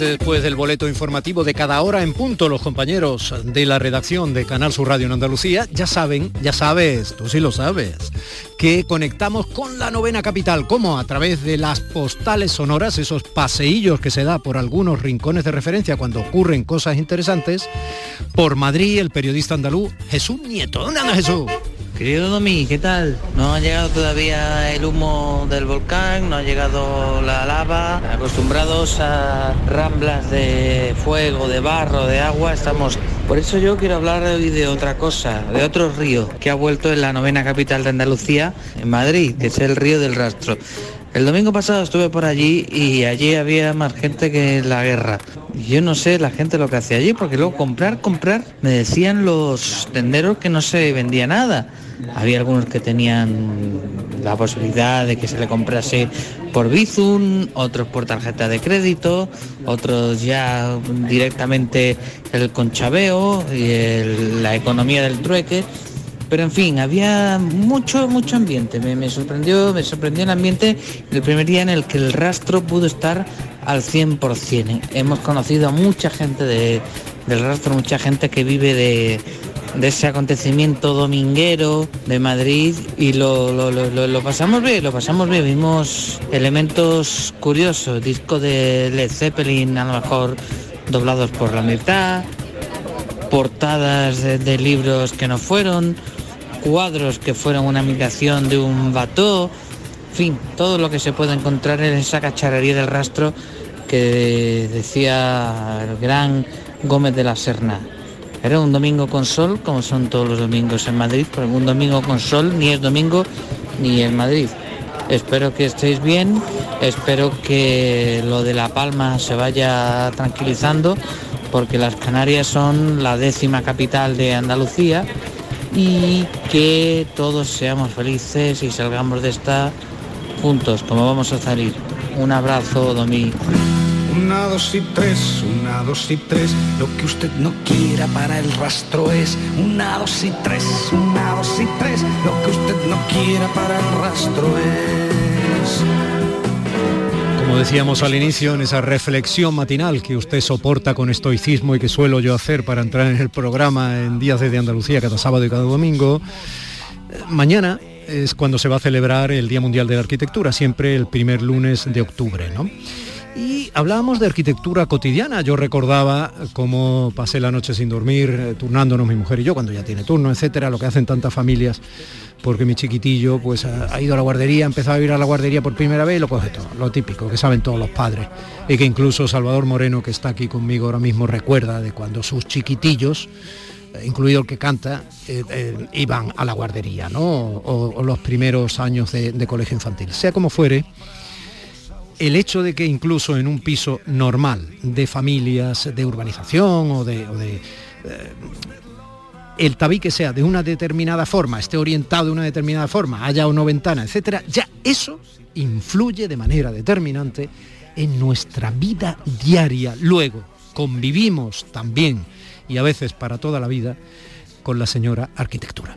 Después del boleto informativo de cada hora en punto, los compañeros de la redacción de Canal Sur Radio en Andalucía ya saben, ya sabes, tú sí lo sabes, que conectamos con la novena capital, como a través de las postales sonoras, esos paseillos que se da por algunos rincones de referencia cuando ocurren cosas interesantes, por Madrid, el periodista andaluz Jesús Nieto. ¿Dónde anda Jesús? Querido Domi, ¿qué tal? No ha llegado todavía el humo del volcán, no ha llegado la lava. Acostumbrados a ramblas de fuego, de barro, de agua, estamos... Por eso yo quiero hablar hoy de otra cosa, de otro río que ha vuelto en la novena capital de Andalucía, en Madrid, que es el río del Rastro. El domingo pasado estuve por allí y allí había más gente que la guerra. Yo no sé la gente lo que hace allí, porque luego comprar, comprar, me decían los tenderos que no se vendía nada. Había algunos que tenían la posibilidad de que se le comprase por Bizum, otros por tarjeta de crédito, otros ya directamente el conchabeo y la economía del trueque. Pero en fin, había mucho, mucho ambiente. Me, me sorprendió, me sorprendió el ambiente el primer día en el que el rastro pudo estar al 100%. Hemos conocido a mucha gente de- del rastro, mucha gente que vive de, de ese acontecimiento dominguero de Madrid y lo, lo- lo- lo- pasamos bien, lo pasamos bien. Vimos elementos curiosos, disco de Led Zeppelin a lo mejor doblados por la mitad, portadas de libros que no fueron, cuadros que fueron una imitación de un bató, en fin, todo lo que se puede encontrar en esa cacharrería del rastro que decía el gran Gómez de la Serna. Era un domingo con sol, como son todos los domingos en Madrid, pero un domingo con sol ni es domingo ni en Madrid. Espero que estéis bien, espero que lo de La Palma se vaya tranquilizando, porque las Canarias son la décima capital de Andalucía y que todos seamos felices y salgamos de esta juntos, como vamos a salir. Un abrazo, Domi. Una, dos y tres, una, dos y tres. Lo que usted no quiera para el rastro es una, dos y tres, una, dos y tres. Lo que usted no quiera para el rastro es. Como decíamos al inicio, en esa reflexión matinal que usted soporta con estoicismo y que suelo yo hacer para entrar en el programa en Días de Andalucía cada sábado y cada domingo, eh, mañana es cuando se va a celebrar el Día Mundial de la Arquitectura, siempre el primer lunes de octubre, ¿no? Y hablábamos de arquitectura cotidiana. Yo recordaba cómo pasé la noche sin dormir, eh, turnándonos mi mujer y yo, cuando ya tiene turno, etcétera, lo que hacen tantas familias, porque mi chiquitillo pues ha, ido a la guardería, ha empezado a ir a la guardería por primera vez y lo coge todo, lo típico, que saben todos los padres. Y que incluso Salvador Moreno, que está aquí conmigo ahora mismo, recuerda de cuando sus chiquitillos, eh, incluido el que canta, eh, eh, iban a la guardería, ¿no? O, los primeros años de, colegio infantil. Sea como fuere, el hecho de que incluso en un piso normal de familias de urbanización o de, el tabique sea de una determinada forma, esté orientado de una determinada forma, haya o no ventana, etcétera, ya eso influye de manera determinante en nuestra vida diaria. Luego convivimos también y a veces para toda la vida con la señora arquitectura.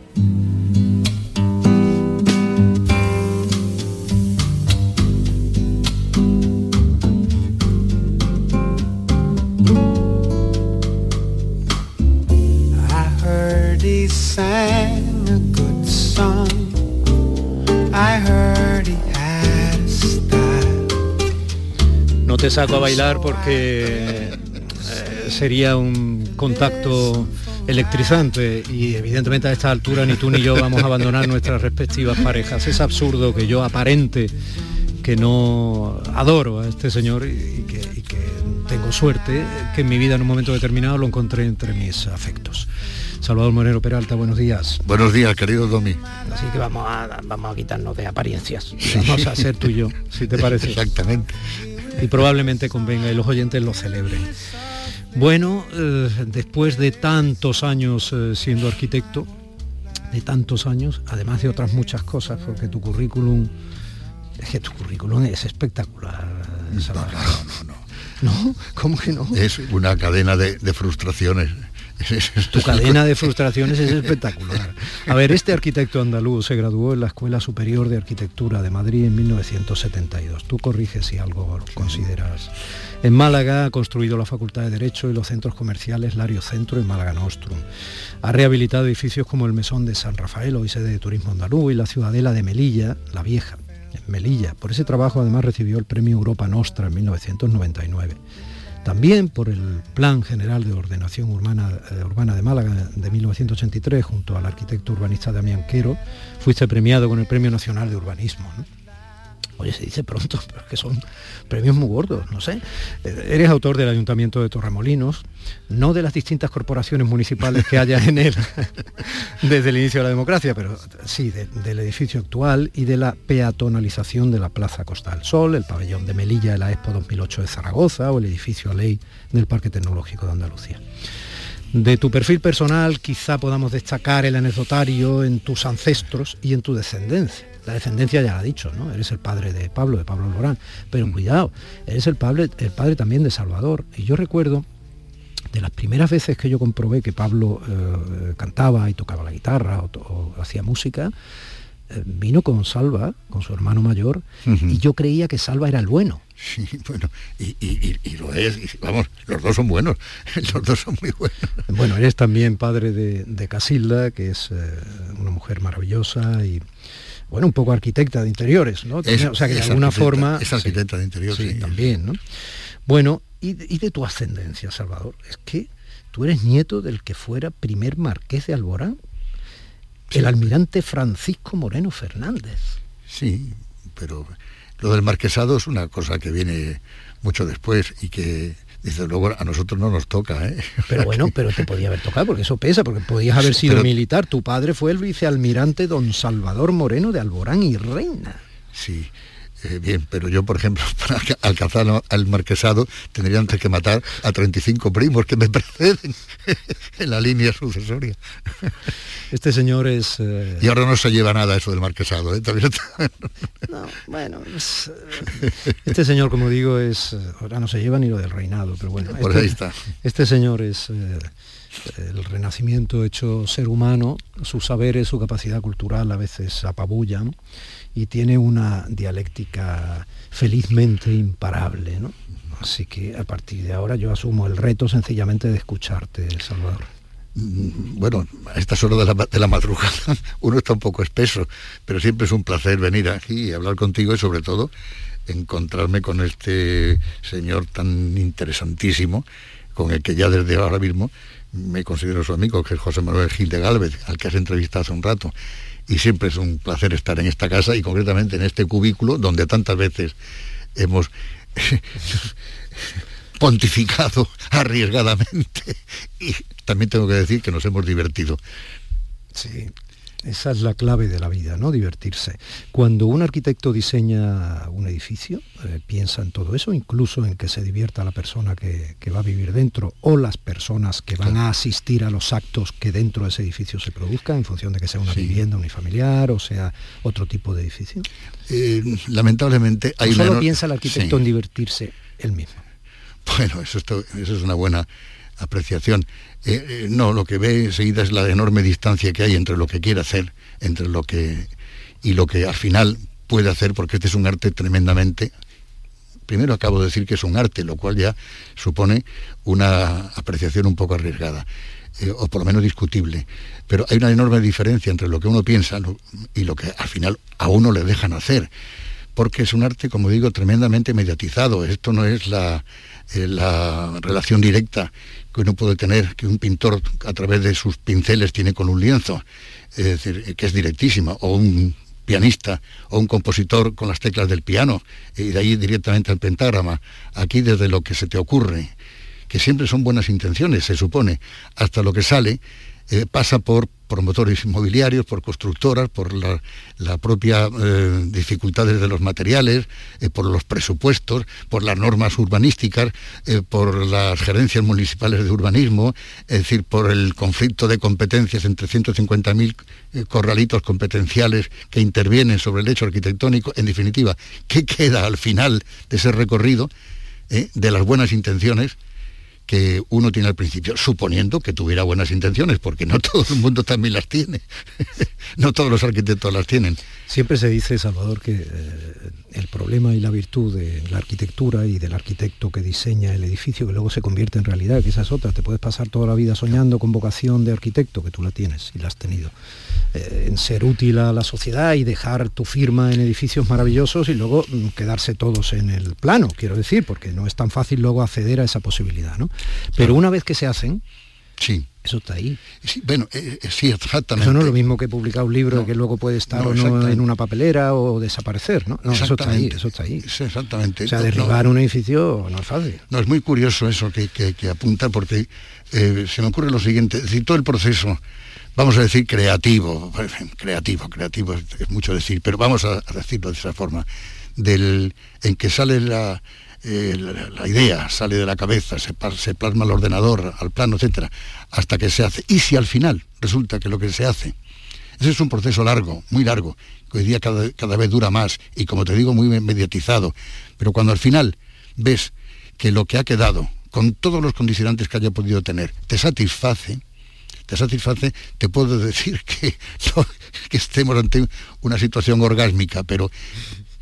No te saco a bailar porque eh, sería un contacto electrizante y evidentemente a esta altura ni tú ni yo vamos a abandonar nuestras respectivas parejas. Es absurdo que yo aparente que no adoro a este señor y que tengo suerte que en mi vida en un momento determinado lo encontré entre mis afectos. Salvador Moreno Peralta, buenos días. Buenos días, querido Domi. Así que vamos a, vamos a quitarnos de apariencias. Vamos a ser tú y yo, si te parece. Exactamente. y probablemente convenga y los oyentes lo celebren. Bueno, eh, después de tantos años eh, siendo arquitecto, de tantos años, además de otras muchas cosas, porque tu currículum, es que tu currículum es espectacular, no, no. ¿No? ¿Cómo que no? Es una cadena de, frustraciones. Tu cadena de frustraciones es espectacular. A ver, este arquitecto andaluz se graduó en la Escuela Superior de Arquitectura de Madrid en 1972. Tú corriges si algo consideras. En Málaga ha construido la Facultad de Derecho y los centros comerciales Lario Centro y Málaga Nostrum. Ha rehabilitado edificios como el Mesón de San Rafael, hoy sede de Turismo Andaluz, y la Ciudadela de Melilla, la Vieja, Melilla. Por ese trabajo además recibió el Premio Europa Nostra en 1999. También por el Plan General de Ordenación Urbana, eh, de Málaga de 1983, junto al arquitecto urbanista Damián Quero, fuiste premiado con el Premio Nacional de Urbanismo. Oye, se dice pronto, pero es que son premios muy gordos, no sé. Eh, eres autor del Ayuntamiento de Torremolinos, no de las distintas corporaciones municipales que haya en él desde el inicio de la democracia, pero sí del edificio actual y de la peatonalización de la Plaza Costa del Sol, el pabellón de Melilla de la Expo 2008 de Zaragoza o el edificio ley del Parque Tecnológico de Andalucía. De tu perfil personal quizá podamos destacar el anecdotario en tus ancestros y en tu descendencia la descendencia ya la ha dicho, ¿no? Eres el padre de Pablo, de Pablo Lorán. Pero cuidado, eres el padre, el padre también de Salvador. Y yo recuerdo de las primeras veces que yo comprobé que Pablo eh, cantaba y tocaba la guitarra o, hacía música, eh, vino con Salva, con su hermano mayor, y yo creía que Salva era el bueno. Sí, bueno, y, lo es, vamos, los dos son buenos, los dos son muy buenos. Bueno, eres también padre de, Casilda, que es eh, una mujer maravillosa y bueno, un poco arquitecta de interiores, ¿no? o sea que de alguna forma... Es arquitecta de interiores, sí, también, ¿no? Bueno, y, de tu ascendencia, Salvador, es que tú eres nieto del que fuera primer marqués de Alborán, el almirante Francisco Moreno Fernández. Sí, pero lo del marquesado es una cosa que viene mucho después y que desde luego a nosotros no nos toca, ¿eh? Pero bueno, pero te podía haber tocado, porque eso pesa, porque podías haber sido militar. Tu padre fue el vicealmirante don Salvador Moreno de Alborán y Reina. Sí, eh, bien, pero yo, por ejemplo, para alcanzar al marquesado, tendría antes que matar a 35 primos que me preceden en la línea sucesoria. Este señor es... Eh, y ahora no se lleva nada eso del marquesado, ¿eh? No, bueno, este señor, como digo, es... Ahora no se lleva ni lo del reinado, pero bueno. Por este, ahí está. Este señor es... el renacimiento hecho ser humano, sus saberes, su capacidad cultural a veces apabullan y tiene una dialéctica felizmente imparable. ¿no? Así que a partir de ahora yo asumo el reto sencillamente de escucharte, Salvador. Mm, bueno, a estas de la, de la madrugada uno está un poco espeso, pero siempre es un placer venir aquí y hablar contigo y sobre todo encontrarme con este señor tan interesantísimo, con el que ya desde ahora mismo me considero su amigo, que es José Manuel Gil de Galvez, al que has entrevistado hace un rato y siempre es un placer estar en esta casa y concretamente en este cubículo donde tantas veces hemos pontificado arriesgadamente y también tengo que decir que nos hemos divertido. Esa es la clave de la vida, ¿no? Divertirse. Cuando un arquitecto diseña un edificio, eh, piensa en todo eso, incluso en que se divierta la persona que, va a vivir dentro o las personas que van a asistir a los actos que dentro de ese edificio se produzcan, en función de que sea una vivienda unifamiliar o sea otro tipo de edificio. Eh, lamentablemente hay... solo piensa el arquitecto en divertirse él mismo. Bueno, eso, eso es una buena apreciación. Eh, eh, no, lo que ve enseguida es la enorme distancia que hay entre lo que quiere hacer, entre lo que y lo que al final puede hacer, porque este es un arte tremendamente. Primero acabo de decir que es un arte, lo cual ya supone una apreciación un poco arriesgada, eh, o por lo menos discutible. Pero hay una enorme diferencia entre lo que uno piensa y lo que al final a uno le dejan hacer, porque es un arte, como digo, tremendamente mediatizado. Esto no es la, la relación directa que uno puede tener, que un pintor a través de sus pinceles tiene con un lienzo, es decir, que es directísima, o un pianista o un compositor con las teclas del piano y de ahí directamente al pentagrama. Aquí desde lo que se te ocurre, que siempre son buenas intenciones, se supone, hasta lo que sale, eh, pasa por promotores inmobiliarios, por constructoras, por la, propia eh, dificultades de los materiales, eh, por los presupuestos, por las normas urbanísticas, por las gerencias municipales de urbanismo, es decir, por el conflicto de competencias entre 150.000 corralitos competenciales que intervienen sobre el hecho arquitectónico. En definitiva, ¿qué queda al final de ese recorrido de las buenas intenciones? Que uno tiene al principio, suponiendo que tuviera buenas intenciones, porque no todo el mundo también las tiene, no todos los arquitectos las tienen. Siempre se dice, Salvador, que eh, el problema y la virtud de la arquitectura y del arquitecto que diseña el edificio, que luego se convierte en realidad, que esas otras, te puedes pasar toda la vida soñando con vocación de arquitecto, que tú la tienes y la has tenido, eh, en ser útil a la sociedad y dejar tu firma en edificios maravillosos y luego mm, quedarse todos en el plano, quiero decir, porque no es tan fácil luego acceder a esa posibilidad, ¿no? Pero una vez que se hacen, Sí. Eso está ahí. Sí, bueno, eh, eh, sí, exactamente. Eso no es lo mismo que publicar un libro que luego puede estar o no en una papelera o desaparecer, ¿no? No, eso está ahí, eso está ahí. exactamente. O sea, derribar un edificio no es fácil. No, es muy curioso eso que, que, apunta porque eh, se me ocurre lo siguiente, es decir, todo el proceso, vamos a decir creativo, creativo, creativo es, mucho decir, pero vamos a, a decirlo de esa forma, del en que sale la eh, la, idea sale de la cabeza, se, plasma al ordenador, al plano, etcétera, hasta que se hace. Y si al final resulta que lo que se hace, ese es un proceso largo, muy largo, que hoy día cada, cada vez dura más y como te digo, muy mediatizado, pero cuando al final ves que lo que ha quedado, con todos los condicionantes que haya podido tener, te satisface, te satisface, te puedo decir que, que estemos ante una situación orgásmica, pero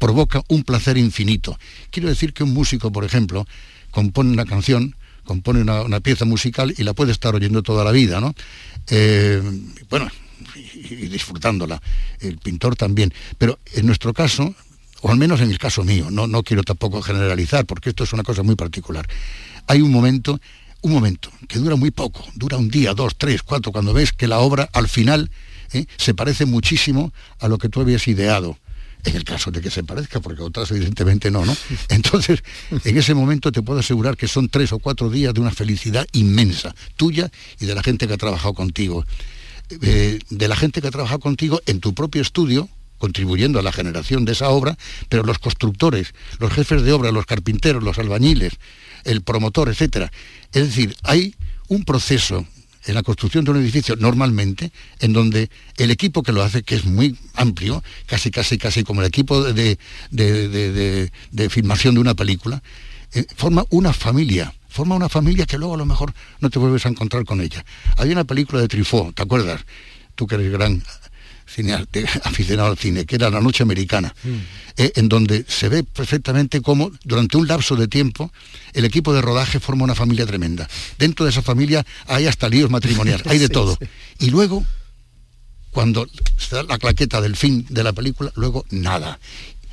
provoca un placer infinito. Quiero decir que un músico, por ejemplo, compone una canción, compone una, pieza musical y la puede estar oyendo toda la vida, ¿no? Eh, bueno, y, disfrutándola. El pintor también. Pero en nuestro caso, o al menos en el caso mío, no, no quiero tampoco generalizar, porque esto es una cosa muy particular. Hay un momento, un momento, que dura muy poco, dura un día, dos, tres, cuatro, cuando ves que la obra al final ¿eh? se parece muchísimo a lo que tú habías ideado en el caso de que se parezca, porque otras evidentemente no, ¿no? Entonces, en ese momento te puedo asegurar que son tres o cuatro días de una felicidad inmensa, tuya y de la gente que ha trabajado contigo. Eh, de la gente que ha trabajado contigo en tu propio estudio, contribuyendo a la generación de esa obra, pero los constructores, los jefes de obra, los carpinteros, los albañiles, el promotor, etcétera. Es decir, hay un proceso en la construcción de un edificio normalmente, en donde el equipo que lo hace, que es muy amplio, casi, casi, casi como el equipo de, de, filmación de una película, eh, forma una familia, forma una familia que luego a lo mejor no te vuelves a encontrar con ella. Había una película de Truffaut, ¿te acuerdas? Tú que eres gran aficionado al cine, que era La Noche Americana, mm. eh, en donde se ve perfectamente cómo durante un lapso de tiempo el equipo de rodaje forma una familia tremenda. Dentro de esa familia hay hasta líos matrimoniales, hay de todo. Y luego, cuando se da la claqueta del fin de la película, luego nada.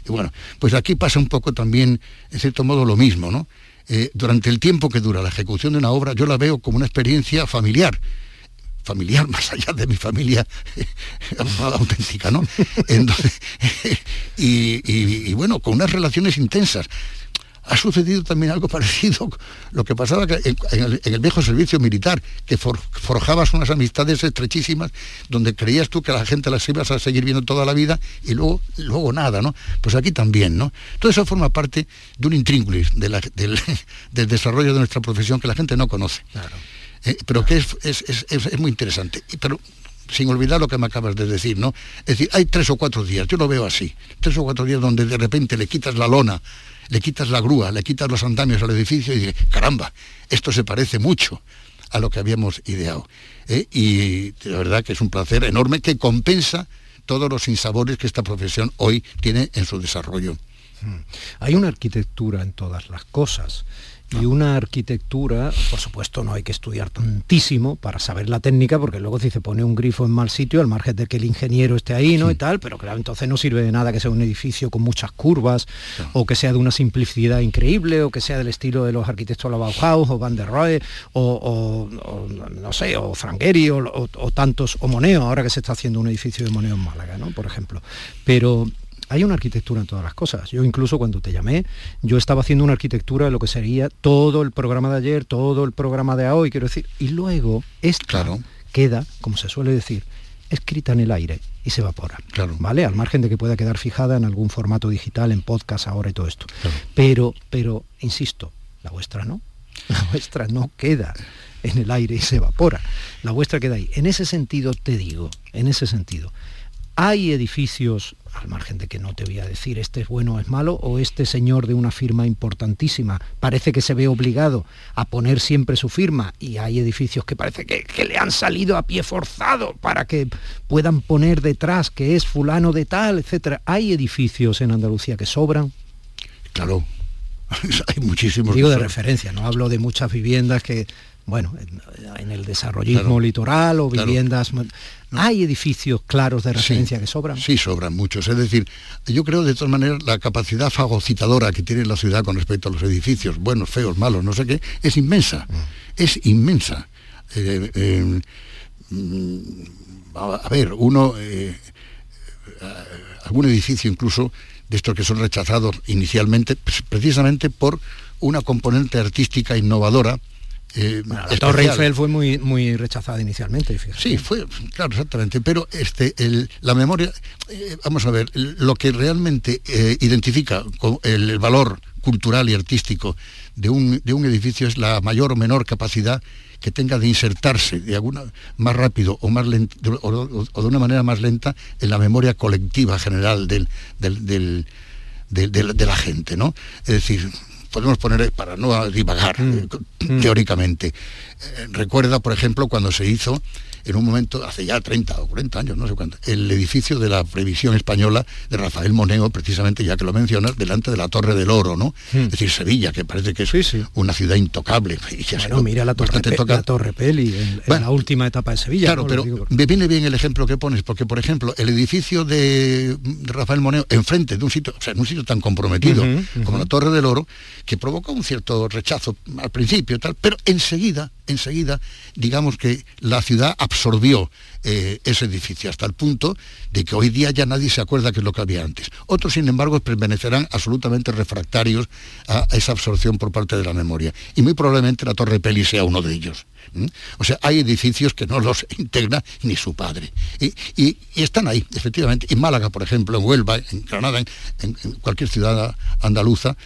Y bueno, pues aquí pasa un poco también, en cierto modo, lo mismo, ¿no? Eh, durante el tiempo que dura la ejecución de una obra, yo la veo como una experiencia familiar familiar, más allá de mi familia auténtica, ¿no? y, bueno, con unas relaciones intensas. Ha sucedido también algo parecido, lo que pasaba en, el, viejo servicio militar, que forjabas unas amistades estrechísimas donde creías tú que la gente las ibas a seguir viendo toda la vida y luego, luego nada, ¿no? Pues aquí también, ¿no? Todo eso forma parte de un intríngulis del, desarrollo de nuestra profesión que la gente no conoce. Eh, pero que es, muy interesante. Pero sin olvidar lo que me acabas de decir, ¿no? Es decir, hay tres o cuatro días, yo lo veo así, tres o cuatro días donde de repente le quitas la lona, le quitas la grúa, le quitas los andamios al edificio y dices, caramba, esto se parece mucho a lo que habíamos ideado. ¿eh? Y la verdad que es un placer enorme que compensa todos los insabores que esta profesión hoy tiene en su desarrollo. Hmm. Hay una arquitectura en todas las cosas y una arquitectura, por supuesto no hay que estudiar tantísimo para saber la técnica, porque luego si se pone un grifo en mal sitio, al margen de que el ingeniero esté ahí, ¿no? Y tal, pero claro, entonces no sirve de nada que sea un edificio con muchas curvas, o que sea de una simplicidad increíble, o que sea del estilo de los arquitectos de la Bauhaus, o Van der Rohe, o, no sé, o Frangueri, o, tantos, o Moneo, ahora que se está haciendo un edificio de Moneo en Málaga, ¿no? Por ejemplo. Pero hay una arquitectura en todas las cosas. Yo incluso cuando te llamé, yo estaba haciendo una arquitectura de lo que sería todo el programa de ayer, todo el programa de hoy, quiero decir, y luego esta, claro. queda, como se suele decir, escrita en el aire y se evapora. Claro. ¿Vale? Al margen de que pueda quedar fijada en algún formato digital, en podcast ahora y todo esto. Pero, pero, insisto, la vuestra no. La vuestra no queda en el aire y se evapora. La vuestra queda ahí. En ese sentido te digo, en ese sentido, hay edificios, al margen de que no te voy a decir este es bueno o es malo, o este señor de una firma importantísima parece que se ve obligado a poner siempre su firma y hay edificios que parece que, que le han salido a pie forzado para que puedan poner detrás que es fulano de tal, etcétera. Hay edificios en Andalucía que sobran. Claro, hay muchísimos. Digo de son- referencia, no hablo de muchas viviendas que, bueno, en, en el desarrollismo Claro. litoral o Claro. viviendas... Hay edificios claros de referencia que sobran. Sí, sobran muchos. Es decir, yo creo de todas maneras la capacidad fagocitadora que tiene la ciudad con respecto a los edificios, buenos, feos, malos, no sé qué, es inmensa. Mm. Es inmensa. Eh, eh, mm, a ver, uno, eh, algún edificio incluso de estos que son rechazados inicialmente, pues, precisamente por una componente artística innovadora. Eh, Bueno, la Torre. Eiffel fue muy, muy rechazada inicialmente, fíjate. Sí, fue, claro, exactamente. Pero este, el- la memoria, eh, vamos a ver, lo que realmente eh, identifica con el, el valor cultural y artístico de un, de un edificio es la mayor o menor capacidad que tenga de insertarse de alguna más rápido o más lent- o, o- o de una manera más lenta en la memoria colectiva general del, del- del- de, de la gente, ¿no? Es decir, podemos poner, para no divagar eh, teóricamente, eh, recuerda, por ejemplo, cuando se hizo en un momento, hace ya 30 o 40 años, no sé cuánto, el edificio de la previsión española de Rafael Moneo, precisamente ya que lo mencionas, delante de la Torre del Oro, ¿no? Es decir, Sevilla, que parece que es Sí, sí. una ciudad intocable. Y Bueno, mira la Torre, Pe- la Torre Peli, en, la última etapa de Sevilla. Claro, ¿no? pero digo me viene bien el ejemplo que pones, porque por ejemplo, el edificio de, Rafael Moneo, enfrente de un sitio, o sea, en un sitio tan comprometido como la Torre del Oro, que provocó un cierto rechazo al principio, tal, pero enseguida, enseguida, digamos que la ciudad absorbió eh, ese edificio hasta el punto de que hoy día ya nadie se acuerda que es lo que había antes. Otros, sin embargo, permanecerán absolutamente refractarios a esa absorción por parte de la memoria. Y muy probablemente la Torre Peli sea uno de ellos. O sea, hay edificios que no los integra ni su padre. Y, están ahí, efectivamente. En Málaga, por ejemplo, en Huelva, en Granada, en cualquier ciudad andaluza,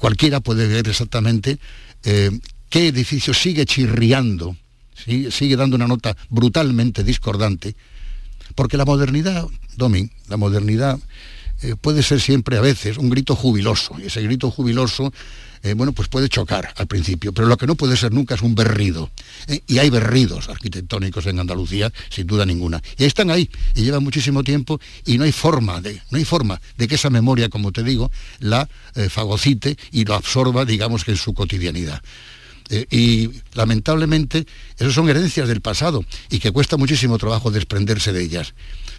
cualquiera puede ver exactamente eh, qué edificio sigue chirriando, sigue, dando una nota brutalmente discordante, porque la modernidad, Domi, la modernidad eh, puede ser siempre a veces un grito jubiloso, y ese grito jubiloso, eh, bueno, pues puede chocar al principio, pero lo que no puede ser nunca es un berrido. Eh, y hay berridos arquitectónicos en Andalucía, sin duda ninguna. Y están ahí, y llevan muchísimo tiempo, y no hay forma de, no hay forma de que esa memoria, como te digo, la fagocite y lo absorba, digamos que en su cotidianidad. Eh, y lamentablemente esas son herencias del pasado y que cuesta muchísimo trabajo desprenderse de ellas.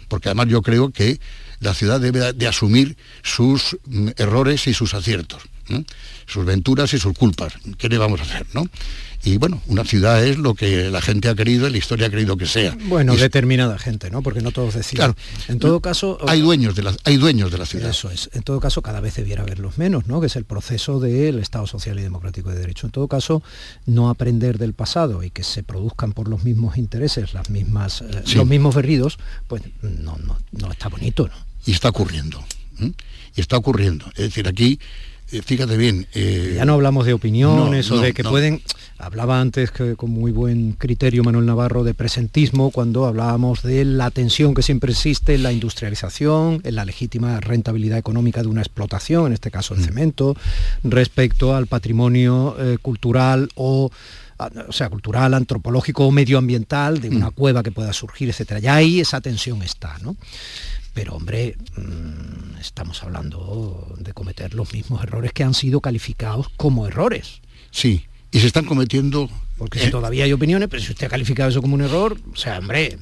Porque además yo creo que la ciudad debe de asumir sus mm, errores y sus aciertos, sus venturas y sus culpas. ¿Qué le vamos a hacer? ¿no? Y bueno, una ciudad es lo que la gente ha querido y la historia ha querido que sea. Bueno, Y es- determinada gente, ¿no? Porque no todos deciden. Claro. En todo caso... hay dueños de la, hay dueños de la ciudad. Eso es. En todo caso, cada vez debiera haberlos menos, ¿no? Que es el proceso del Estado Social y Democrático de Derecho. En todo caso, no aprender del pasado y que se produzcan por los mismos intereses, las mismas, eh, Sí. los mismos berridos, pues no, no, no está bonito, ¿no? Y está ocurriendo. ¿eh? Y está ocurriendo. Es decir, aquí, fíjate bien. eh, Ya no hablamos de opiniones no, o de que no. pueden. Hablaba antes que con muy buen criterio Manuel Navarro de presentismo cuando hablábamos de la tensión que siempre existe en la industrialización, en la legítima rentabilidad económica de una explotación, en este caso el Mm. cemento, respecto al patrimonio eh, cultural o a- o sea, cultural, antropológico o medioambiental de Mm. una cueva que pueda surgir, etcétera. Ya ahí esa tensión está, ¿no? Pero hombre, mm, estamos hablando de cometer los mismos errores que han sido calificados como errores. Sí, y se están cometiendo... Porque eh, si todavía hay opiniones, pero si usted ha calificado eso como un error, o sea, hombre,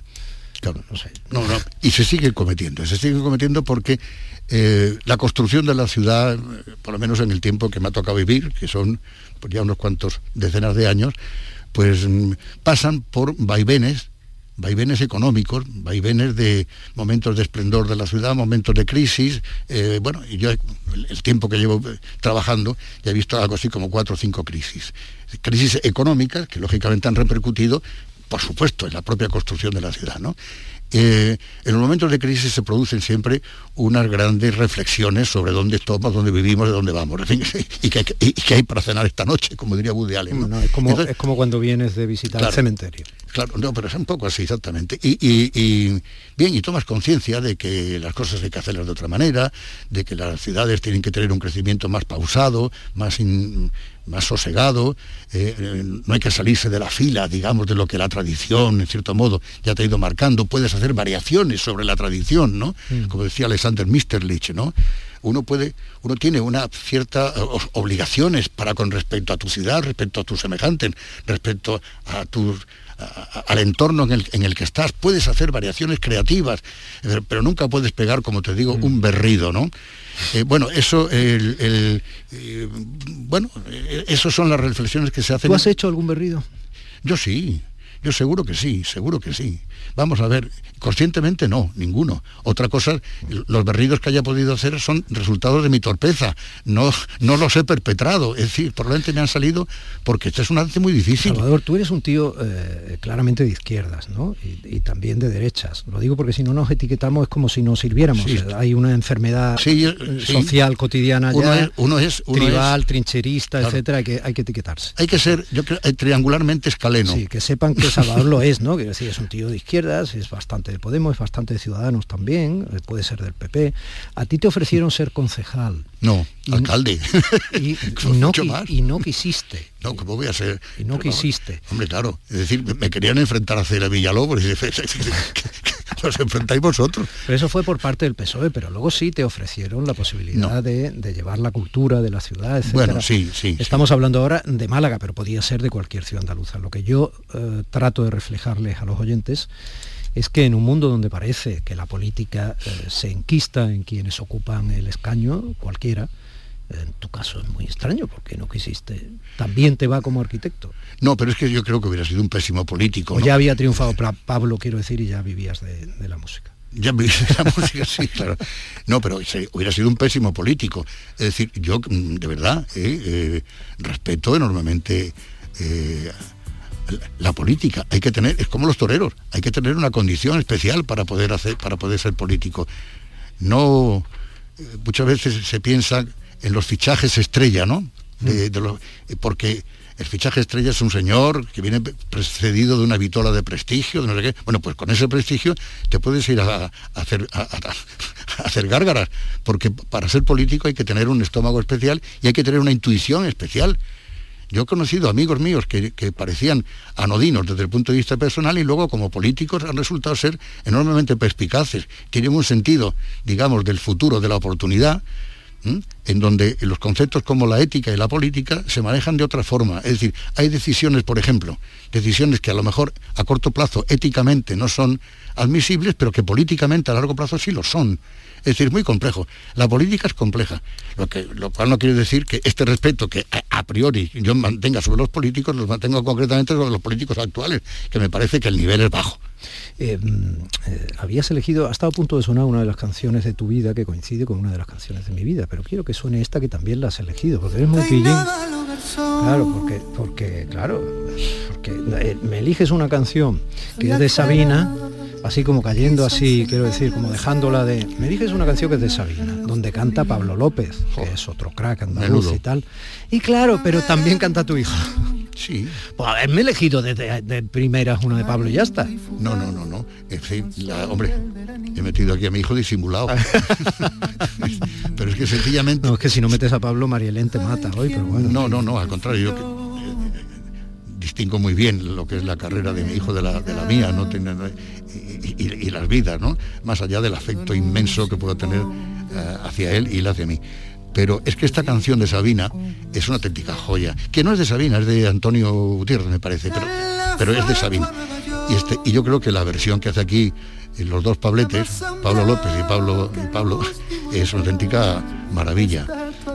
Claro. no sé. No, no, y se sigue cometiendo, se sigue cometiendo porque eh, la construcción de la ciudad, eh, por lo menos en el tiempo que me ha tocado vivir, que son pues, ya unos cuantos decenas de años, pues mm, pasan por vaivenes, vaivenes económicos, vaivenes de momentos de esplendor de la ciudad, momentos de crisis. eh, bueno, y yo el, tiempo que llevo eh, trabajando ya he visto algo así como cuatro o cinco crisis. Crisis económicas que lógicamente han repercutido por supuesto, en la propia construcción de la ciudad, ¿no? Eh, en los momentos de crisis se producen siempre unas grandes reflexiones sobre dónde estamos, dónde vivimos, de dónde vamos, y, qué, hay para cenar esta noche, como diría Woody Allen. es, como, cuando vienes de visitar el cementerio. Claro, no, pero es un poco así exactamente. Y, bien, y tomas conciencia de que las cosas hay que hacerlas de otra manera, de que las ciudades tienen que tener un crecimiento más pausado, más, más sosegado, eh, eh, no hay que salirse de la fila, digamos, de lo que la tradición, en cierto modo, ya te ha ido marcando. Puedes hacer variaciones sobre la tradición, ¿no? Mm. Como decía Alexander Misterlich, ¿no? Uno puede, uno tiene una cierta obligaciones para con respecto a tu ciudad, respecto a tus semejantes, respecto a tus al entorno en el, que estás. Puedes hacer variaciones creativas, pero nunca puedes pegar, como te digo, mm. un berrido, ¿no? Eh, bueno, eso, el, eh, bueno, eh, esas son las reflexiones que se hacen. ¿Tú has hecho algún berrido? Yo sí, yo seguro que sí, seguro que sí. Vamos a ver, conscientemente no, ninguno. Otra cosa, los berridos que haya podido hacer son resultados de mi torpeza. No, no los he perpetrado. Es decir, probablemente me han salido porque este es un arte muy difícil. Salvador, tú eres un tío eh, claramente de izquierdas, ¿no? Y, también de derechas. Lo digo porque si no nos etiquetamos es como si nos sirviéramos. Hay una enfermedad eh, social cotidiana uno Es, uno es tribal, trincherista, etcétera, hay que, hay que etiquetarse. Hay que ser, yo creo, eh, triangularmente escaleno. Sí, que sepan que Salvador lo es, ¿no? Decir, es un tío de izquierdas, es bastante de Podemos, es bastante de Ciudadanos también, eh, puede ser del PP. A ti te ofrecieron ser concejal. No, alcalde. Y, no, y, no quisiste. No, ¿cómo voy a ser? Y no quisiste. hombre, claro. Es decir, me querían enfrentar a Cera Villalobos y los enfrentáis vosotros. Pero eso fue por parte del PSOE, pero luego sí te ofrecieron la posibilidad de, llevar la cultura de la ciudad, etc. Bueno, sí, sí. Estamos hablando ahora de Málaga, pero podía ser de cualquier ciudad andaluza. Lo que yo eh, trato de reflejarles a los oyentes es que en un mundo donde parece que la política eh, se enquista en quienes ocupan el escaño, cualquiera, en tu caso es muy extraño porque no quisiste. También te va como arquitecto. No, pero es que yo creo que hubiera sido un pésimo político. O ya había triunfado Pablo, quiero decir, y ya vivías de, la música. Ya vivías de la música, sí, claro. No, pero hubiera sido un pésimo político. Es decir, yo mm, de verdad eh, eh, respeto enormemente la política. Hay que tener, es como los toreros, hay que tener una condición especial para poder hacer, para poder ser político. No, eh, muchas veces se piensa en los fichajes estrella, ¿no? De, mm. porque el fichaje estrella es un señor que viene precedido de una vitola de prestigio, de no sé qué. Bueno, pues con ese prestigio te puedes ir a, hacer, a, hacer gárgaras, porque para ser político hay que tener un estómago especial y hay que tener una intuición especial. Yo he conocido amigos míos que, parecían anodinos desde el punto de vista personal y luego como políticos han resultado ser enormemente perspicaces. Tienen un sentido, digamos, del futuro, de la oportunidad, en donde los conceptos como la ética y la política se manejan de otra forma. Es decir, hay decisiones, por ejemplo, decisiones que a lo mejor a corto plazo éticamente no son admisibles, pero que políticamente a largo plazo sí lo son. Es decir, muy complejo. La política es compleja, lo, que, lo cual no quiere decir que este respeto que a, priori yo mantenga sobre los políticos, los mantengo concretamente sobre los políticos actuales, que me parece que el nivel es bajo. Eh, eh, habías elegido, ha estado a punto de sonar una de las canciones de tu vida que coincide con una de las canciones de mi vida, pero quiero que suene esta que también la has elegido, porque eres muy pillín. Claro, porque, porque claro, porque eh, me eliges una canción que es de Sabina así como cayendo así, quiero decir, como dejándola de... Me dices una canción que es de Sabina, donde canta Pablo López, que es otro crack andaluz y tal. Y claro, pero también canta tu hija. Sí. Pues haberme elegido de, de, primeras una de Pablo y ya está. No, no, no, no. En fin, hombre, he metido aquí a mi hijo disimulado. pero es que sencillamente... No, es que si no metes a Pablo, Marielén te mata hoy, pero bueno. No, no, no, al contrario, yo distingo muy bien lo que es la carrera de mi hijo de la, mía, ¿no? y, las vidas, ¿no? Más allá del afecto inmenso que puedo tener eh, hacia él y él hacia mí. Pero es que esta canción de Sabina es una auténtica joya, que no es de Sabina, es de Antonio Gutiérrez, me parece, pero, pero es de Sabina. Y, este, yo creo que la versión que hace aquí eh, los dos Pabletes, Pablo López y Pablo, y Pablo es una auténtica maravilla.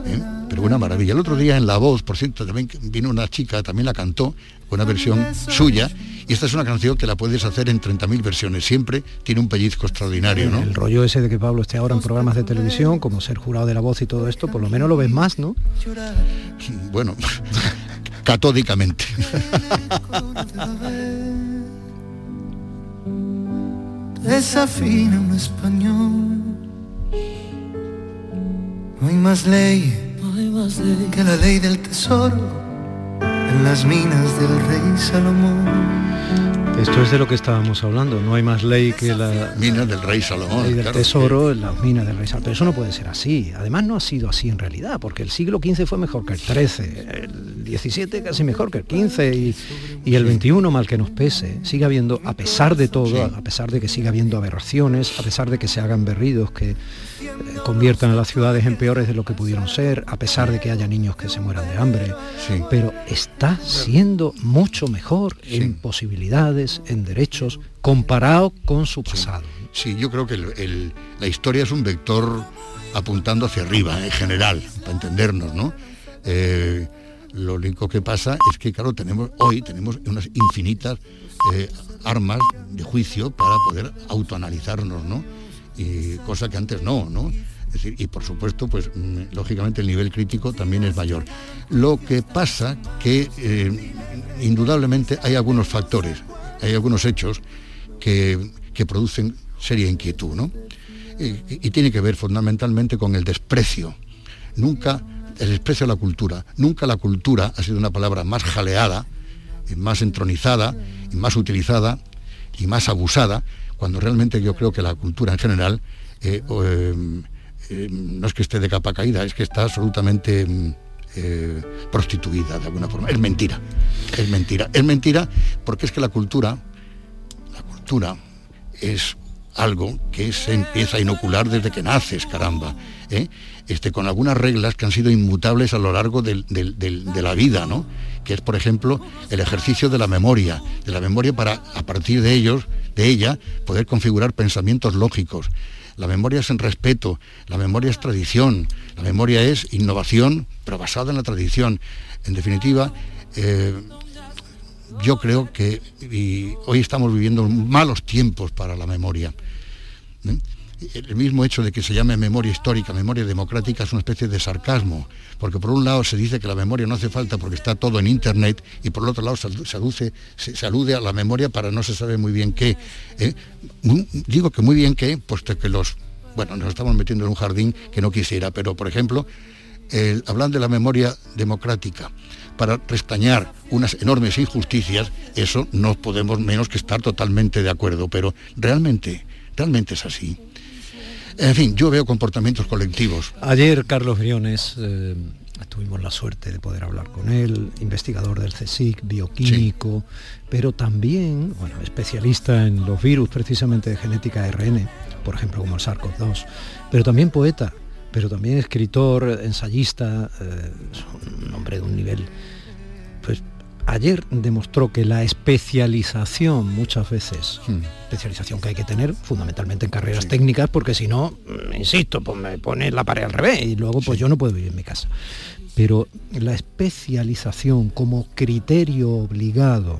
¿eh? Pero una maravilla. El otro día en La Voz, por cierto, también vino una chica, también la cantó, una versión suya, y esta es una canción que la puedes hacer en 30.000 versiones, siempre tiene un pellizco extraordinario, ¿no? El rollo ese de que Pablo esté ahora en programas de televisión, como ser jurado de la voz y todo esto, por lo menos lo ves más, ¿no? Bueno, catódicamente. desafina un español. No hay más ley, no hay más ley que la ley del tesoro en las minas del rey Salomón. Esto es de lo que estábamos hablando, no hay más ley que la mina del rey Salomón. Ley del tesoro en las minas del rey Salomón. Pero eso no puede ser así. Además no ha sido así en realidad, porque el siglo XV fue mejor que el XIII, el XVII casi mejor que el XV y, y el XXI, mal que nos pese, sigue habiendo, a pesar de todo, a pesar de que siga habiendo aberraciones, a pesar de que se hagan berridos que eh, conviertan a las ciudades en peores de lo que pudieron ser, a pesar de que haya niños que se mueran de hambre. Pero está siendo mucho mejor en posibilidades, en derechos, comparado con su pasado. Sí, yo creo que la historia es un vector apuntando hacia arriba, en general, para entendernos, ¿no? Eh, lo único que pasa es que, claro, tenemos hoy tenemos unas infinitas eh, armas de juicio para poder autoanalizarnos, ¿no? y cosa que antes no, ¿no? Es decir, y por supuesto, pues mm, lógicamente el nivel crítico también es mayor. Lo que pasa que eh, indudablemente hay algunos factores, hay algunos hechos que, producen seria inquietud, ¿no? Y, tiene que ver fundamentalmente con el desprecio. Nunca, el desprecio a la cultura, nunca la cultura ha sido una palabra más jaleada, más entronizada, más utilizada y más abusada cuando realmente yo creo que la cultura en general eh, eh, eh, no es que esté de capa caída, es que está absolutamente mm, prostituida de alguna forma. Es mentira, es mentira. Es mentira porque es que la cultura, la cultura es algo que se empieza a inocular desde que naces, caramba. Este, con algunas reglas que han sido inmutables a lo largo de la vida, ¿no? que es, por ejemplo, el ejercicio de la memoria, de la memoria para, a partir de ellos, de ella, poder configurar pensamientos lógicos. La memoria es en respeto, la memoria es tradición, la memoria es innovación, pero basada en la tradición. En definitiva, eh, yo creo que hoy estamos viviendo malos tiempos para la memoria. ¿eh? el mismo hecho de que se llame memoria histórica, memoria democrática, es una especie de sarcasmo, porque por un lado se dice que la memoria no hace falta porque está todo en Internet y por el otro lado se, se, alude a la memoria para no se sabe muy bien qué. ¿eh? Digo que muy bien qué, puesto que los... Bueno, nos estamos metiendo en un jardín que no quisiera, pero por ejemplo, hablan de la memoria democrática para restañar unas enormes injusticias, eso no podemos menos que estar totalmente de acuerdo, pero realmente, realmente es así. En fin, yo veo comportamientos colectivos. Ayer Carlos Briones, eh, tuvimos la suerte de poder hablar con él, investigador del CSIC, bioquímico, pero también, bueno, especialista en los virus precisamente de genética RN, por ejemplo como el SARS-CoV-2, pero también poeta, pero también escritor, ensayista, eh, un hombre de un nivel pues ayer demostró que la especialización muchas veces, hmm. especialización que hay que tener fundamentalmente en carreras técnicas, porque si no, mm, insisto, pues me pone la pared al revés y luego pues yo no puedo vivir en mi casa. Pero la especialización como criterio obligado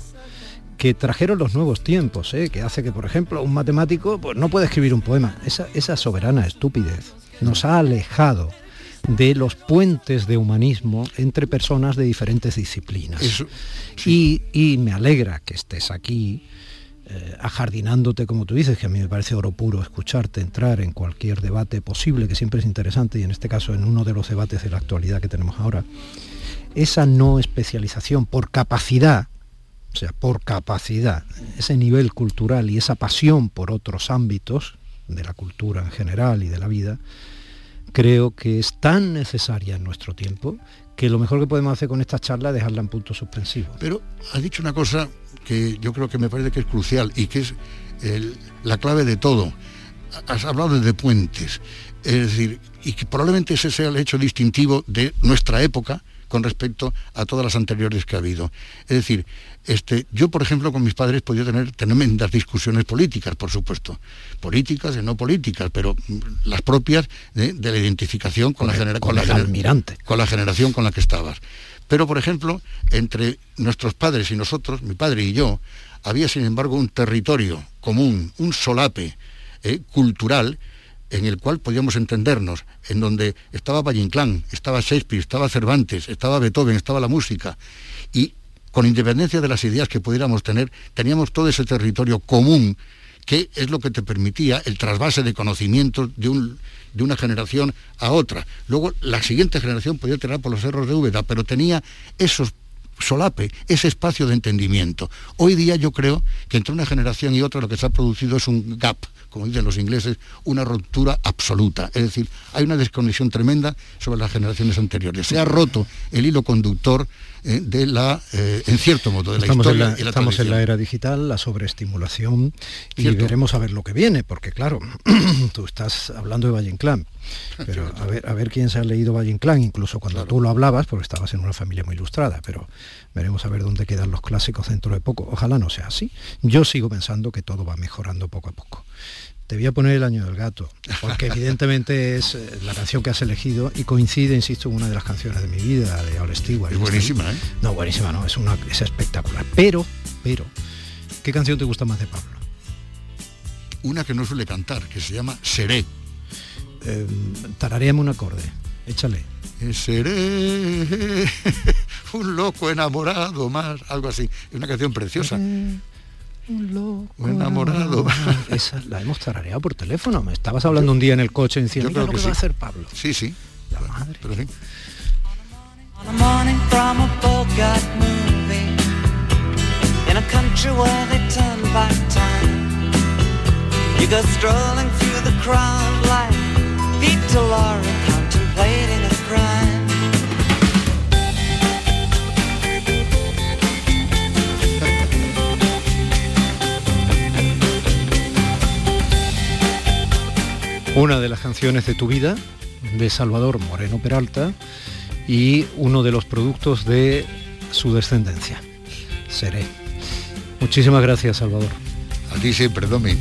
que trajeron los nuevos tiempos, ¿eh? que hace que, por ejemplo, un matemático pues, no puede escribir un poema. Esa, esa soberana estupidez nos ha alejado de los puentes de humanismo entre personas de diferentes disciplinas. y, me alegra que estés aquí, eh, ajardinándote, como tú dices, que a mí me parece oro puro escucharte entrar en cualquier debate posible, que siempre es interesante, y en este caso en uno de los debates de la actualidad que tenemos ahora. Esa no especialización por capacidad, o sea, por capacidad, ese nivel cultural y esa pasión por otros ámbitos de la cultura en general y de la vida, creo que es tan necesaria en nuestro tiempo que lo mejor que podemos hacer con esta charla es dejarla en punto suspensivo. Pero has dicho una cosa que yo creo que me parece que es crucial y que es la clave de todo. Has hablado de puentes, es decir, y que probablemente ese sea el hecho distintivo de nuestra época, con respecto a todas las anteriores que ha habido. Es decir, este, yo, por ejemplo, con mis padres podía tener tremendas discusiones políticas, por supuesto, políticas y no políticas, pero mm, las propias de, la identificación con, la, con, la, con la generación con la que estabas. Pero, por ejemplo, entre nuestros padres y nosotros, mi padre y yo, había, sin embargo, un territorio común, un solape eh, cultural en el cual podíamos entendernos, en donde estaba Valle Inclán, estaba Shakespeare, estaba Cervantes, estaba Beethoven, estaba la música, y con independencia de las ideas que pudiéramos tener, teníamos todo ese territorio común que es lo que te permitía el trasvase de conocimientos de, un, de una generación a otra. Luego la siguiente generación podía tirar por los cerros de Úbeda, pero tenía esos solape, ese espacio de entendimiento. Hoy día yo creo que entre una generación y otra lo que se ha producido es un gap, como dicen los ingleses, una ruptura absoluta. Es decir, hay una desconexión tremenda sobre las generaciones anteriores. Se ha roto el hilo conductor eh, de la, eh, en cierto modo, de la estamos historia. En la, y la estamos en la era digital, la sobreestimulación y Cierto. veremos a ver lo que viene, porque claro, tú estás hablando de Valle Inclán, pero a ver, a ver quién se ha leído Valle Inclán, incluso cuando Claro. tú lo hablabas, porque estabas en una familia muy ilustrada, pero veremos a ver dónde quedan los clásicos dentro de poco. Ojalá no sea así. Yo sigo pensando que todo va mejorando poco a poco. Te voy a poner el año del gato, porque evidentemente es eh, la canción que has elegido y coincide, insisto, en una de las canciones de mi vida, de All Stewart. Es buenísima, ¿eh? No, buenísima, no, es, una, es espectacular. Pero, pero, ¿qué canción te gusta más de Pablo? Una que no suele cantar, que se llama Seré. Eh, tarareame un acorde, échale. Eh, Seré un loco enamorado más, algo así. Es una canción preciosa. Un loco Un enamorado. Esa la hemos tarareado por teléfono. Me estabas hablando un día en el coche diciendo, yo mira lo que que va a hacer Pablo. Sí, sí. La madre. Pero sí. You go strolling through the crowd like Pete Laura contemplating a crime Una de las canciones de tu vida, de Salvador Moreno Peralta, y uno de los productos de su descendencia. Seré. Muchísimas gracias, Salvador. A ti siempre, Domi.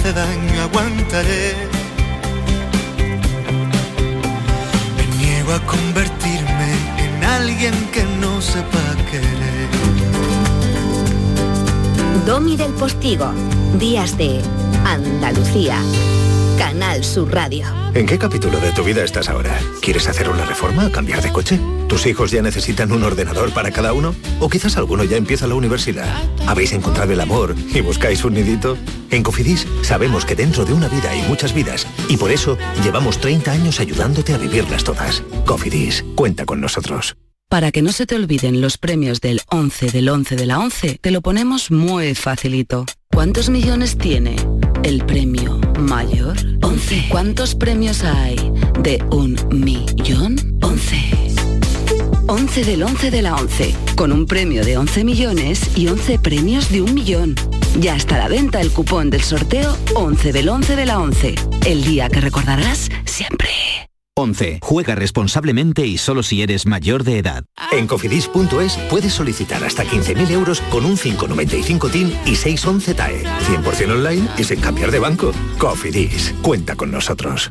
Hace daño aguantaré. Me niego a convertirme en alguien que no sepa querer. Domi del Postigo, Días de Andalucía, Canal Sur Radio. ¿En qué capítulo de tu vida estás ahora? ¿Quieres hacer una reforma? ¿Cambiar de coche? ¿Tus hijos ya necesitan un ordenador para cada uno? ¿O quizás alguno ya empieza la universidad? ¿Habéis encontrado el amor y buscáis un nidito? En Cofidis sabemos que dentro de una vida hay muchas vidas y por eso llevamos 30 años ayudándote a vivirlas todas. Cofidis, cuenta con nosotros. Para que no se te olviden los premios del 11 del 11 de la 11, te lo ponemos muy facilito. ¿Cuántos millones tiene el premio mayor? 11. ¿Cuántos premios hay de un millón? 11. 11 del 11 de la 11, con un premio de 11 millones y 11 premios de un millón. Ya está a la venta el cupón del sorteo 11 del 11 de la 11, el día que recordarás siempre. 11. Juega responsablemente y solo si eres mayor de edad. En cofidis.es puedes solicitar hasta 15.000 euros con un 595 TIN y 611 TAE. 100% online y sin cambiar de banco. Cofidis, cuenta con nosotros.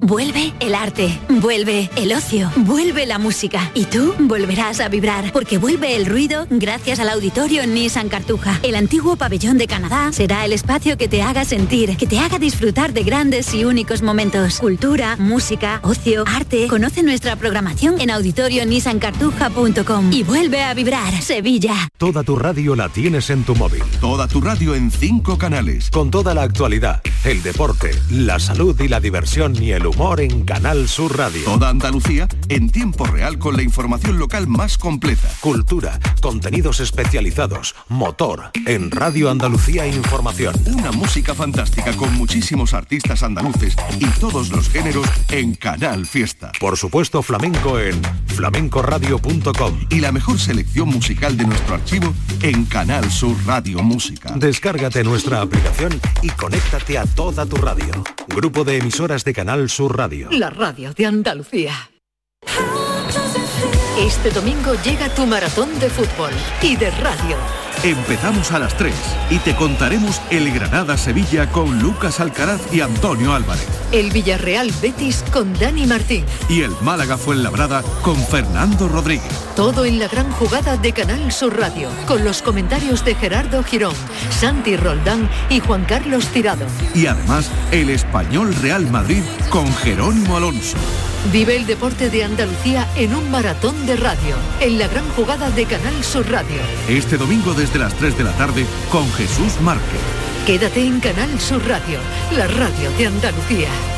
Vuelve el arte, vuelve el ocio, vuelve la música y tú volverás a vibrar porque vuelve el ruido gracias al auditorio Nissan Cartuja. El antiguo pabellón de Canadá será el espacio que te haga sentir, que te haga disfrutar de grandes y únicos momentos. Cultura, música, ocio, arte. Conoce nuestra programación en auditorionissancartuja.com y vuelve a vibrar Sevilla. Toda tu radio la tienes en tu móvil. Toda tu radio en cinco canales. Con toda la actualidad, el deporte, la salud y la diversión y el humor en Canal Sur Radio. Toda Andalucía en tiempo real con la información local más completa. Cultura, contenidos especializados, motor, en Radio Andalucía Información. Una música fantástica con muchísimos artistas andaluces y todos los géneros en Canal Fiesta. Por supuesto, flamenco en flamencoradio.com. Y la mejor selección musical de nuestro archivo en Canal Sur Radio Música. Descárgate nuestra aplicación y conéctate a toda tu radio. Grupo de emisoras de Canal Sur Radio. La radio de Andalucía. Este domingo llega tu maratón de fútbol y de radio. Empezamos a las 3 y te contaremos el Granada-Sevilla con Lucas Alcaraz y Antonio Álvarez. El Villarreal Betis con Dani Martín. Y el Málaga Fuenlabrada con Fernando Rodríguez. Todo en la gran jugada de Canal Sur Radio, con los comentarios de Gerardo Girón, Santi Roldán y Juan Carlos Tirado. Y además, el Español Real Madrid con Jerónimo Alonso. Vive el deporte de Andalucía en un maratón de radio, en la gran jugada de Canal Sur Radio. Este domingo desde las 3 de la tarde con Jesús Márquez. Quédate en Canal Sur Radio, la radio de Andalucía.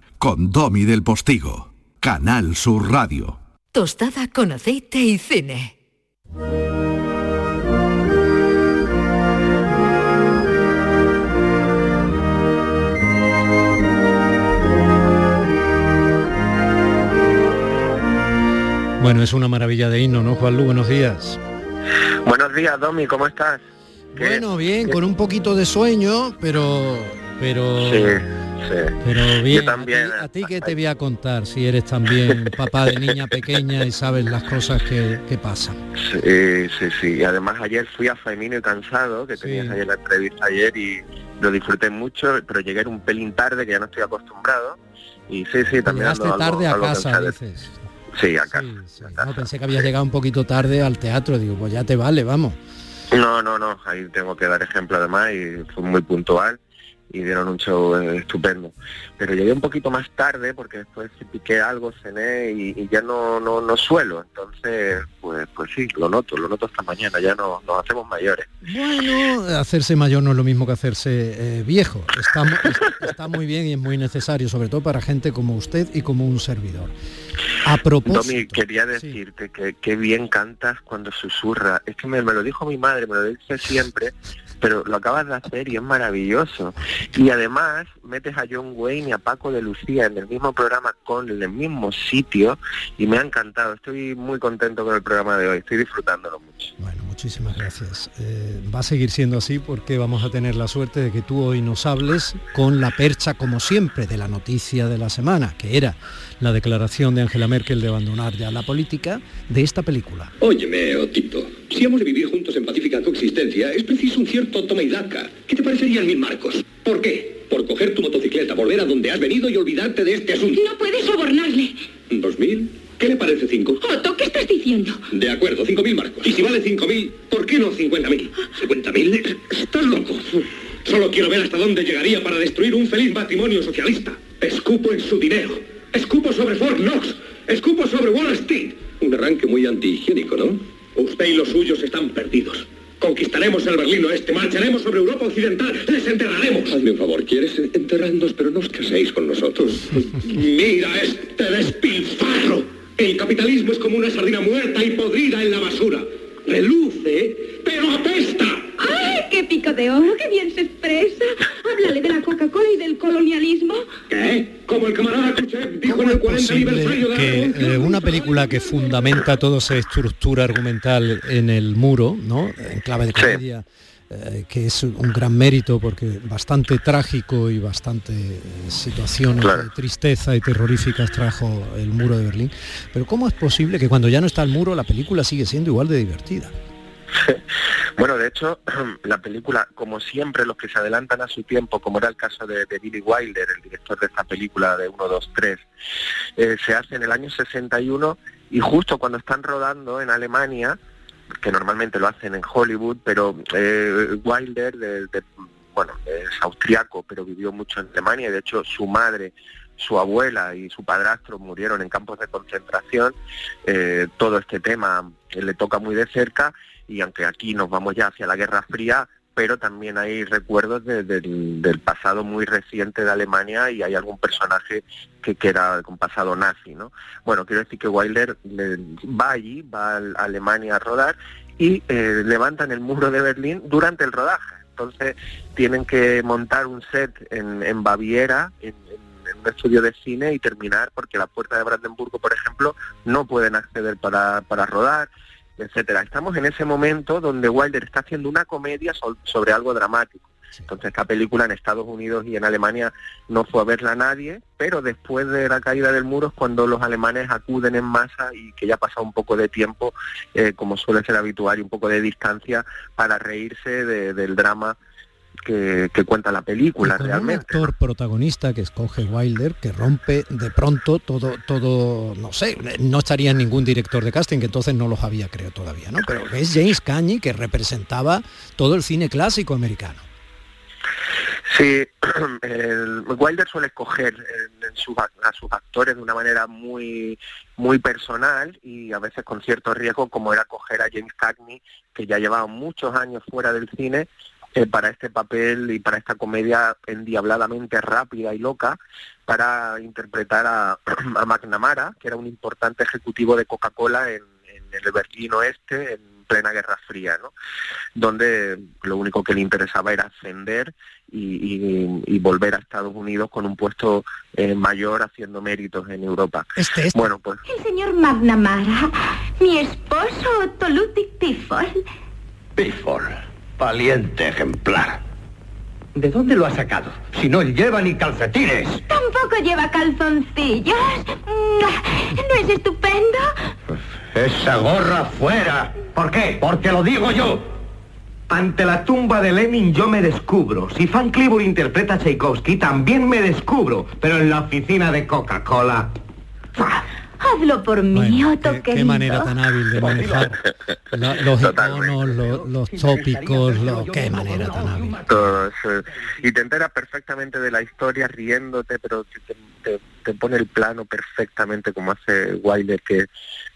con Domi del Postigo. Canal Sur Radio. Tostada con aceite y cine. Bueno, es una maravilla de himno, ¿no, Juan Lu? Buenos días. Buenos días, Domi, ¿cómo estás? Bueno, bien, con un poquito de sueño, pero... Pero... Sí, sí. Pero bien, Yo también. ¿a ti, ti qué te voy a contar si eres también papá de niña pequeña y sabes las cosas que, que pasan? Sí, sí, sí. Y además ayer fui a Femino y cansado, que tenías ayer la entrevista ayer y lo disfruté mucho, pero llegué un pelín tarde, que ya no estoy acostumbrado. Y sí, sí, también Llegaste ando algo- tarde a algo casa, dices. Sí, acá. No, pensé que habías llegado un poquito tarde al teatro, digo, pues ya te vale, vamos. No, no, no, ahí tengo que dar ejemplo además y fue muy puntual y dieron un show eh, estupendo. Pero llegué un poquito más tarde porque después piqué algo, cené y, y ya no, no, no suelo. Entonces, pues, pues sí, lo noto, lo noto esta mañana, ya no, nos hacemos mayores. Bueno, hacerse mayor no es lo mismo que hacerse eh, viejo. Está, está muy bien y es muy necesario, sobre todo para gente como usted y como un servidor. A propósito, Domi, quería decirte que qué bien cantas cuando susurra. Es que me, me lo dijo mi madre, me lo dice siempre, pero lo acabas de hacer y es maravilloso. Y además metes a John Wayne y a Paco de Lucía en el mismo programa con el mismo sitio y me ha encantado. Estoy muy contento con el programa de hoy, estoy disfrutándolo mucho. Muchísimas gracias. Eh, va a seguir siendo así porque vamos a tener la suerte de que tú hoy nos hables con la percha, como siempre, de la noticia de la semana, que era la declaración de Angela Merkel de abandonar ya la política de esta película. Óyeme, Otito, si hemos de vivir juntos en pacífica coexistencia, es preciso un cierto toma y daca. ¿Qué te parecerían mil marcos? ¿Por qué? Por coger tu motocicleta, volver a donde has venido y olvidarte de este asunto. No puedes sobornarle. ¿Dos mil? ¿Qué le parece cinco? Otto, ¿qué estás diciendo? De acuerdo, cinco mil marcos. Y si vale cinco mil, ¿por qué no cincuenta mil? ¿Cincuenta mil? Estás loco. Solo quiero ver hasta dónde llegaría para destruir un feliz matrimonio socialista. Escupo en su dinero. Escupo sobre Fort Knox. Escupo sobre Wall Street. Un arranque muy antihigiénico, ¿no? Usted y los suyos están perdidos. Conquistaremos el Berlín Oeste, marcharemos sobre Europa Occidental, les enterraremos. Hazme un favor, ¿quieres enterrarnos, pero no os caséis con nosotros? Mira este despilfarro. El capitalismo es como una sardina muerta y podrida en la basura. Reluce, pero apesta. ¡Ay, qué pico de oro! ¡Qué bien se expresa! Háblale de la Coca-Cola y del colonialismo. ¿Qué? Como el camarada Khrushchev dijo en el 40 aniversario de la que eh, una película que fundamenta toda esa estructura argumental en el muro, ¿no? En clave de comedia, eh, que es un gran mérito porque bastante trágico y bastante eh, situaciones de tristeza y terroríficas trajo el muro de Berlín. Pero ¿cómo es posible que cuando ya no está el muro la película sigue siendo igual de divertida? Bueno, de hecho, la película, como siempre, los que se adelantan a su tiempo, como era el caso de, de Billy Wilder, el director de esta película de 1, 2, 3, eh, se hace en el año 61 y justo cuando están rodando en Alemania, que normalmente lo hacen en Hollywood, pero eh, Wilder, de- de- bueno, es austriaco, pero vivió mucho en Alemania y de hecho su madre su abuela y su padrastro murieron en campos de concentración, eh, todo este tema le toca muy de cerca y aunque aquí nos vamos ya hacia la Guerra Fría, pero también hay recuerdos de- del- pasado muy reciente de Alemania y hay algún personaje que, que era con pasado nazi, ¿no? Bueno, quiero decir que Wilder le- va allí, va a Alemania a rodar y eh, levantan el muro de Berlín durante el rodaje. Entonces tienen que montar un set en, Baviera, en- en un estudio de cine y terminar porque la puerta de Brandenburgo, por ejemplo, no pueden acceder para, para rodar, etcétera. Estamos en ese momento donde Wilder está haciendo una comedia sobre algo dramático. Entonces esta película en Estados Unidos y en Alemania no fue a verla nadie, pero después de la caída del muro es cuando los alemanes acuden en masa y que ya pasa un poco de tiempo, eh, como suele ser habitual, y un poco de distancia para reírse de- del drama que, que cuenta la película Con un realmente. actor protagonista que escoge Wilder, que rompe de pronto todo, todo, no sé, no estaría ningún director de casting, que entonces no los había, creo, todavía, ¿no? Pero es James Cagney, que representaba todo el cine clásico americano. Sí, el, Wilder suele escoger en- en sus ac- a sus actores de una manera muy muy personal y a veces con cierto riesgo, como era coger a James Cagney, que ya llevaba muchos años fuera del cine, eh, para este papel y para esta comedia endiabladamente rápida y loca, para interpretar a, a McNamara, que era un importante ejecutivo de Coca-Cola en, en el Berlín Oeste, en plena Guerra Fría, ¿no? donde lo único que le interesaba era ascender y, y- y volver a Estados Unidos con un puesto eh, mayor haciendo méritos en Europa. Este, Bueno, pues El señor McNamara, mi esposo Tolutic Piffle. Bifford, valiente ejemplar. ¿De dónde lo ha sacado? Si no lleva ni calcetines. Tampoco lleva calzoncillos. ¿No es estupendo? Esa gorra fuera. ¿Por qué? Porque lo digo yo. Ante la tumba de Lenin yo me descubro. Si Fan Cliburn interpreta a Tchaikovsky, también me descubro. Pero en la oficina de Coca-Cola... Hazlo por mí, Otto Qué querido. manera tan hábil de manejar la- los iconos, los, los tópicos, lo- qué manera tan hábil. todo eso. y te enteras perfectamente de la historia riéndote, pero te, te- te pone el plano perfectamente como hace Wilder, que,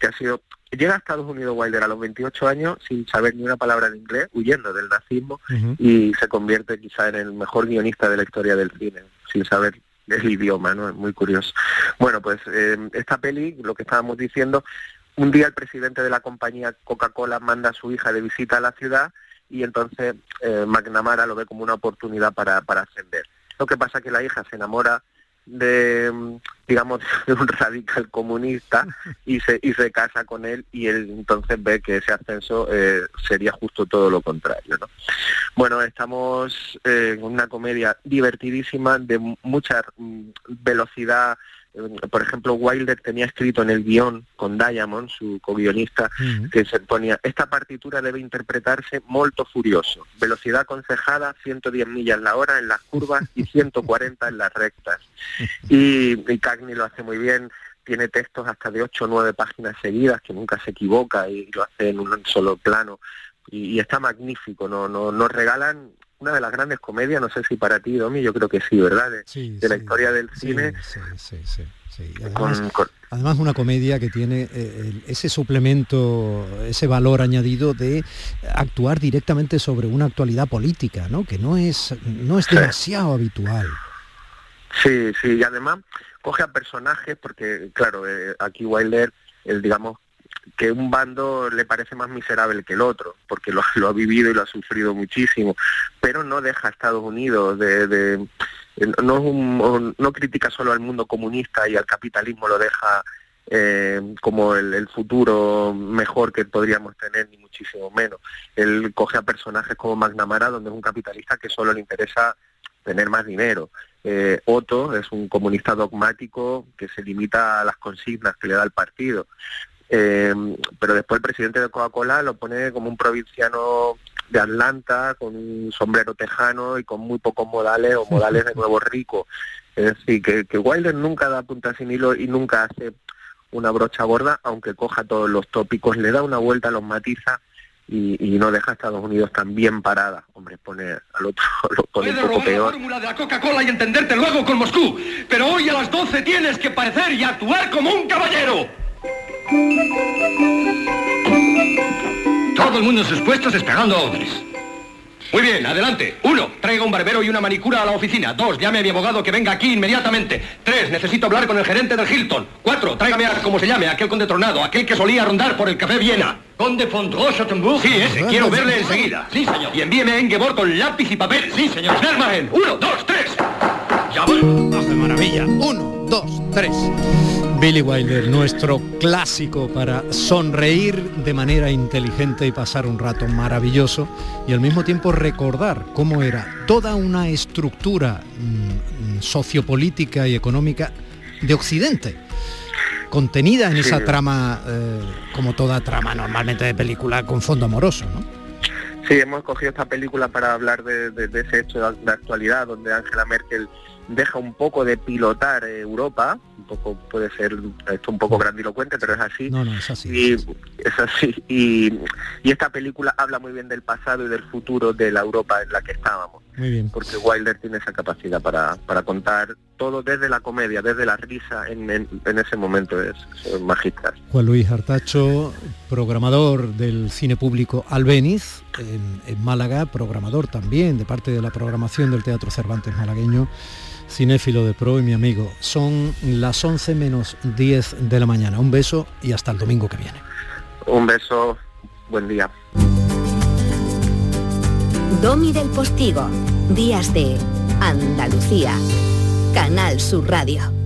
que ha sido... Llega a Estados Unidos Wilder a los 28 años sin saber ni una palabra de inglés, huyendo del nazismo, y se convierte quizá en el mejor guionista de la historia del cine, sin saber el idioma, ¿no? Es muy curioso. Bueno, pues eh, esta peli, lo que estábamos diciendo, un día el presidente de la compañía Coca-Cola manda a su hija de visita a la ciudad y entonces eh, McNamara lo ve como una oportunidad para ascender. Lo que pasa es que la hija se enamora de, digamos, de un radical comunista y se, y se casa con él y él entonces ve que ese ascenso eh, sería justo todo lo contrario. ¿no? Bueno, estamos eh, en una comedia divertidísima de mu- mucha mm, velocidad. Eh, Por ejemplo, Wilder tenía escrito en el guion con Diamond, su co-guionista, que se ponía, esta partitura debe interpretarse molto furioso, velocidad aconsejada 110 millas la hora en las curvas y 140 en las rectas. Y, y Cagney lo hace muy bien, tiene textos hasta de 8 o 9 páginas seguidas, que nunca se equivoca y lo hace en un solo plano. Y, y está magnífico, no, no, nos regalan una de las grandes comedias, no sé si para ti, Domi, yo creo que sí, ¿verdad? De, de la historia del cine. Sí, sí, sí. sí. Y Con- además, con- además una comedia que tiene eh, ese suplemento, ese valor añadido de actuar directamente sobre una actualidad política, ¿no? Que no es, no es demasiado habitual. Sí, sí, y además coge a personajes porque, claro, eh, aquí Wilder, el, digamos, que un bando le parece más miserable que el otro, porque lo, lo ha vivido y lo ha sufrido muchísimo, pero no deja a Estados Unidos de... no, es un- no critica solo al mundo comunista y al capitalismo lo deja eh, como el, el futuro mejor que podríamos tener, ni muchísimo menos. Él coge a personajes como McNamara, donde es un capitalista que solo le interesa tener más dinero. Eh, Otto es un comunista dogmático que se limita a las consignas que le da el partido. Eh, pero después el presidente de Coca-Cola lo pone como un provinciano de Atlanta, con un sombrero tejano y con muy pocos modales o modales de nuevo rico. Es decir, que, que Wilder nunca da punta sin hilo y nunca hace una brocha gorda, aunque coja todos los tópicos, le da una vuelta, los matiza y, y no deja a Estados Unidos tan bien parada. Hombre, pone al otro lo pone un poco la peor. fórmula de la Coca-Cola y entenderte luego con Moscú. Pero hoy a las 12 tienes que parecer y actuar como un caballero. Todo el mundo en sus puestos esperando órdenes. Muy bien, adelante. Uno, traiga un barbero y una manicura a la oficina. Dos, llame a mi abogado que venga aquí inmediatamente. Tres, necesito hablar con el gerente del Hilton. Cuatro, tráigame a, como se llame, aquel conde tronado, aquel que solía rondar por el Café Viena. ¿Conde Fondroche-Schottenburg? Sí, ese, quiero verle enseguida. Sí, señor. Y envíeme a Ingeborg con lápiz y papel. Sí, señor. Snermagen. Uno, dos, tres. Ya voy. de maravilla. Uno, dos, tres. Billy Wilder, nuestro clásico para sonreír de manera inteligente y pasar un rato maravilloso y al mismo tiempo recordar cómo era toda una estructura mm, sociopolítica y económica de Occidente, contenida en Sí. esa trama, eh, como toda trama normalmente de película con fondo amoroso, ¿no? Sí, hemos cogido esta película para hablar de, de- de ese hecho de, de actualidad donde Angela Merkel deja un poco de pilotar eh, Europa, un poco puede ser esto un poco grandilocuente, pero es así. No, no, es así. Y es así. Y, y esta película habla muy bien del pasado y del futuro de la Europa en la que estábamos. Muy bien. Porque Wilder tiene esa capacidad para, para contar todo desde la comedia, desde la risa en, en- en ese momento es, es magistral. Juan Luis Artacho, programador del cine público Albeniz en, en Málaga, programador también de parte de la programación del Teatro Cervantes malagueño, cinéfilo de pro y mi amigo. Son las 11 menos 10 de la mañana. Un beso y hasta el domingo que viene. Un beso, buen día. Domi del Postigo, Días de Andalucía, Canal Sur Radio.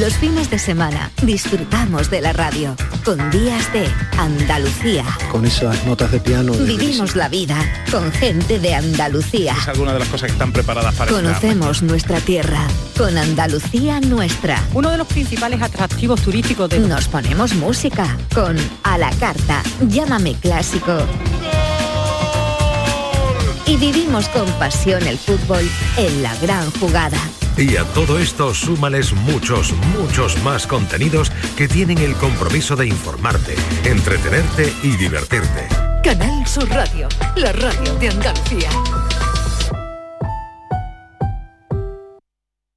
Los fines de semana disfrutamos de la radio con Días de Andalucía. Con esas notas de piano. Vivimos la vida con gente de Andalucía. Es alguna de las cosas que están preparadas para Conocemos nuestra tierra con Andalucía nuestra. Uno de los principales atractivos turísticos de... Nos ponemos música con A la Carta, Llámame Clásico. Y vivimos con pasión el fútbol en la gran jugada. Y a todo esto súmales muchos, muchos más contenidos que tienen el compromiso de informarte, entretenerte y divertirte. Canal Sur Radio, la radio de Andalucía.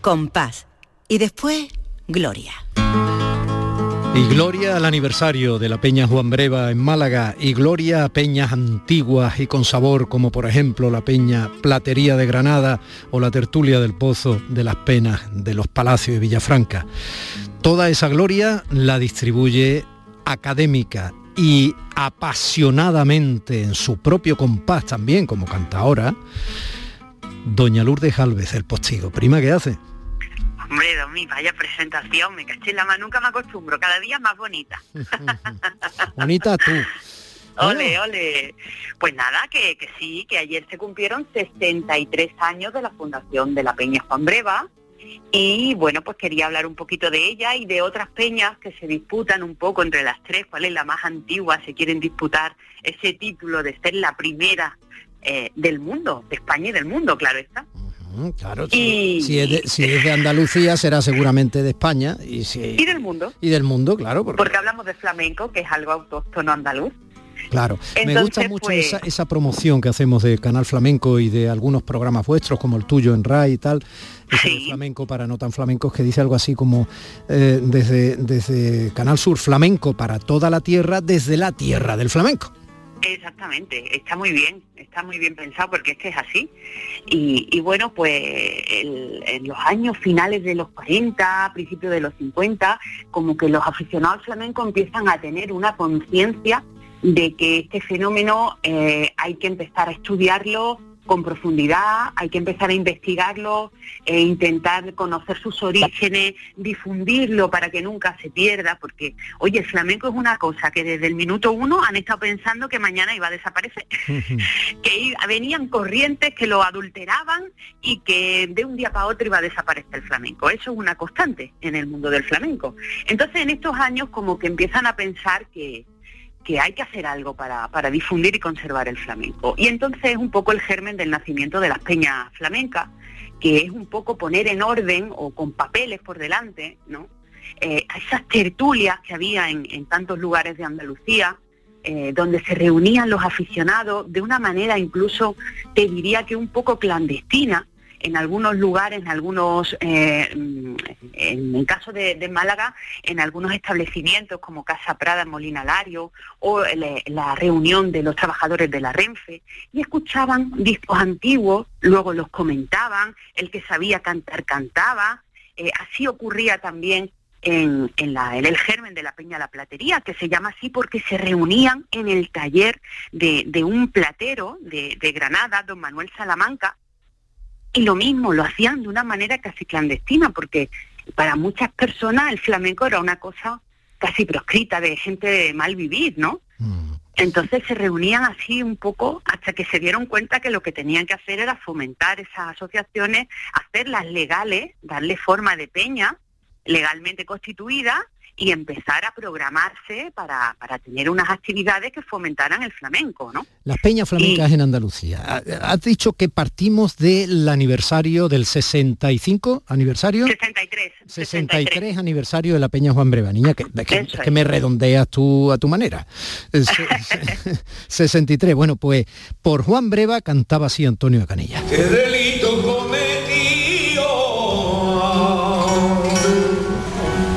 Compás. Y después, Gloria. Y gloria al aniversario de la Peña Juan Breva en Málaga y gloria a peñas antiguas y con sabor como por ejemplo la Peña Platería de Granada o la Tertulia del Pozo de las Penas de los Palacios de Villafranca. Toda esa gloria la distribuye académica y apasionadamente en su propio compás también como canta ahora, doña Lourdes Alves, el postigo. Prima, ¿qué hace? Hombre, Domi, vaya presentación, me caché en la mano, nunca me acostumbro, cada día más bonita. bonita tú. Ole, ole. Pues nada, que, que sí, que ayer se cumplieron 63 años de la fundación de la Peña Juan Breva, y bueno, pues quería hablar un poquito de ella y de otras peñas que se disputan un poco entre las tres, cuál es la más antigua, se quieren disputar ese título de ser la primera eh, del mundo, de España y del mundo, claro está. Claro, si, es de, Andalucía será seguramente de España y, si, y del mundo. Y del mundo, claro. Porque... hablamos de flamenco, que es algo autóctono andaluz. Claro, me gusta mucho pues esa, promoción que hacemos de Canal Flamenco y de algunos programas vuestros, como el tuyo en RAI y tal, flamenco para no tan flamencos, que dice algo así como eh, desde, desde Canal Sur Flamenco para toda la tierra, desde la tierra del flamenco. Exactamente, está muy bien, está muy bien pensado porque es que es así. Y, bueno, pues en los años finales de los 40, principios de los 50, como que los aficionados flamencos empiezan a tener una conciencia de que este fenómeno eh, hay que empezar a estudiarlo, con profundidad, hay que empezar a investigarlo, e intentar conocer sus orígenes, difundirlo para que nunca se pierda, porque, oye, el flamenco es una cosa que desde el minuto uno han estado pensando que mañana iba a desaparecer, que venían corrientes que lo adulteraban y que de un día para otro iba a desaparecer el flamenco. Eso es una constante en el mundo del flamenco. Entonces, en estos años como que empiezan a pensar que, que hay que hacer algo para, para, difundir y conservar el flamenco. Y entonces es un poco el germen del nacimiento de las peñas flamencas, que es un poco poner en orden o con papeles por delante, ¿no? Eh, esas tertulias que había en, tantos lugares de Andalucía, eh, donde se reunían los aficionados de una manera incluso, te diría que un poco clandestina, en algunos lugares, en algunos, eh, en el caso de, Málaga, en algunos establecimientos como Casa Prada, Molina Lario, o la reunión de los trabajadores de la Renfe, y escuchaban discos antiguos, luego los comentaban, el que sabía cantar cantaba, eh, así ocurría también en, el germen de la Peña La Platería, que se llama así porque se reunían en el taller de, un platero de, Granada, don Manuel Salamanca, y lo mismo, lo hacían de una manera casi clandestina, porque para muchas personas el flamenco era una cosa casi proscrita, de gente de mal vivir, ¿no? Mm. Entonces se reunían así un poco hasta que se dieron cuenta que lo que tenían que hacer era fomentar esas asociaciones, hacerlas legales, darle forma de peña legalmente constituida y empezar a programarse para, tener unas actividades que fomentaran el flamenco, ¿no? Las peñas flamencas en Andalucía. Has dicho que partimos del aniversario del 65 aniversario. 63. 63, aniversario de la Peña Juan Breva, niña, que, que, me redondeas tú a tu manera. 63. Bueno, pues por Juan Breva cantaba así Antonio de Canilla. ¿Qué delito cometió?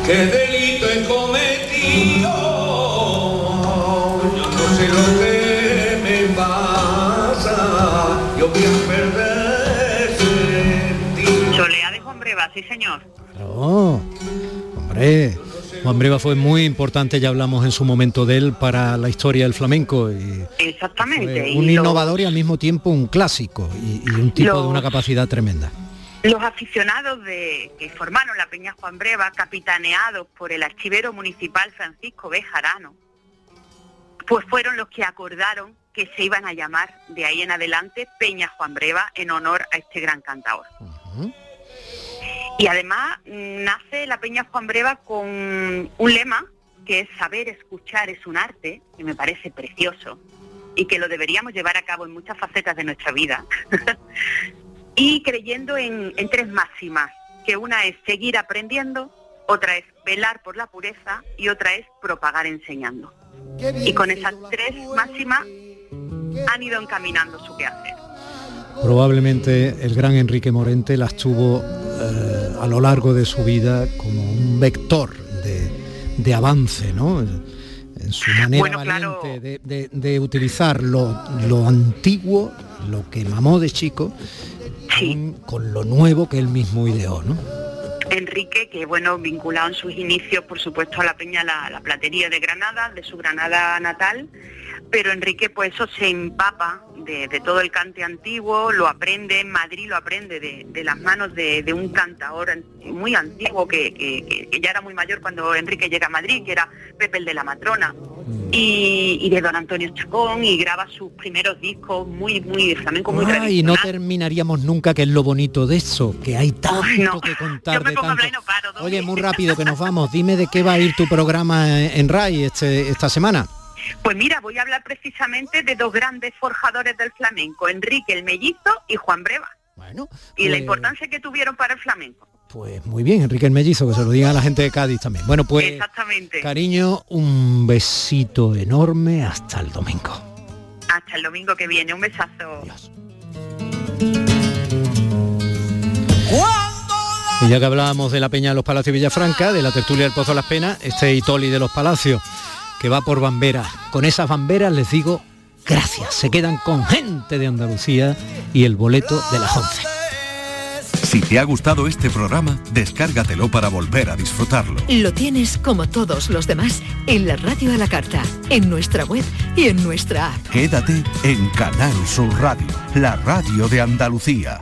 ¿Qué sí señor. hombre. Juan Breva fue muy importante, ya hablamos en su momento de él para la historia del flamenco. Y Exactamente. un innovador y al mismo tiempo un clásico y, un tipo de una capacidad tremenda. Los aficionados de, que formaron la Peña Juan Breva, capitaneados por el archivero municipal Francisco Bejarano, pues fueron los que acordaron que se iban a llamar de ahí en adelante Peña Juan Breva en honor a este gran cantador. Y además nace la Peña Juan Breva con un lema que es saber escuchar es un arte, que me parece precioso y que lo deberíamos llevar a cabo en muchas facetas de nuestra vida. y creyendo en, tres máximas, que una es seguir aprendiendo, otra es velar por la pureza y otra es propagar enseñando. Y con esas tres máximas han ido encaminando su quehacer. Probablemente el gran Enrique Morente las tuvo eh, a lo largo de su vida como un vector de, de avance, ¿no? En su manera valiente de, utilizar lo, lo, antiguo, lo que mamó de chico, con, lo nuevo que él mismo ideó, ¿no? Enrique, que bueno, vinculado en sus inicios, por supuesto, a la Peña la Platería de Granada, de su Granada natal, pero Enrique pues eso se empapa de, todo el cante antiguo, lo aprende en Madrid, lo aprende de, las manos de, un cantador muy antiguo que, ya era muy mayor cuando Enrique llega a Madrid, que era Pepe el de la Matrona, mm. y, de don Antonio Chacón, y graba sus primeros discos muy, muy flamenco, muy ah, Y no terminaríamos nunca, que es lo bonito de eso, que hay tanto que contar de tanto. Oye, muy rápido que nos vamos, dime de qué va a ir tu programa en RAI este, esta semana. Pues mira, voy a hablar precisamente de dos grandes forjadores del flamenco, Enrique el Mellizo y Juan Breva. Bueno. Y la pues importancia que tuvieron para el flamenco. Pues muy bien, Enrique el Mellizo, que se lo diga a la gente de Cádiz también. Bueno, pues Exactamente. cariño, un besito enorme hasta el domingo. Hasta el domingo que viene, un besazo. Y ya que hablábamos de la Peña de los Palacios Villafranca, de la tertulia del Pozo de las Penas, este Itoli de los Palacios que va por Bamberas. Con esas Bamberas les digo gracias. Se quedan con gente de Andalucía y el boleto de las 11. Si te ha gustado este programa, descárgatelo para volver a disfrutarlo. Lo tienes como todos los demás en la radio a la carta, en nuestra web y en nuestra app. Quédate en Canal Sur Radio, la radio de Andalucía.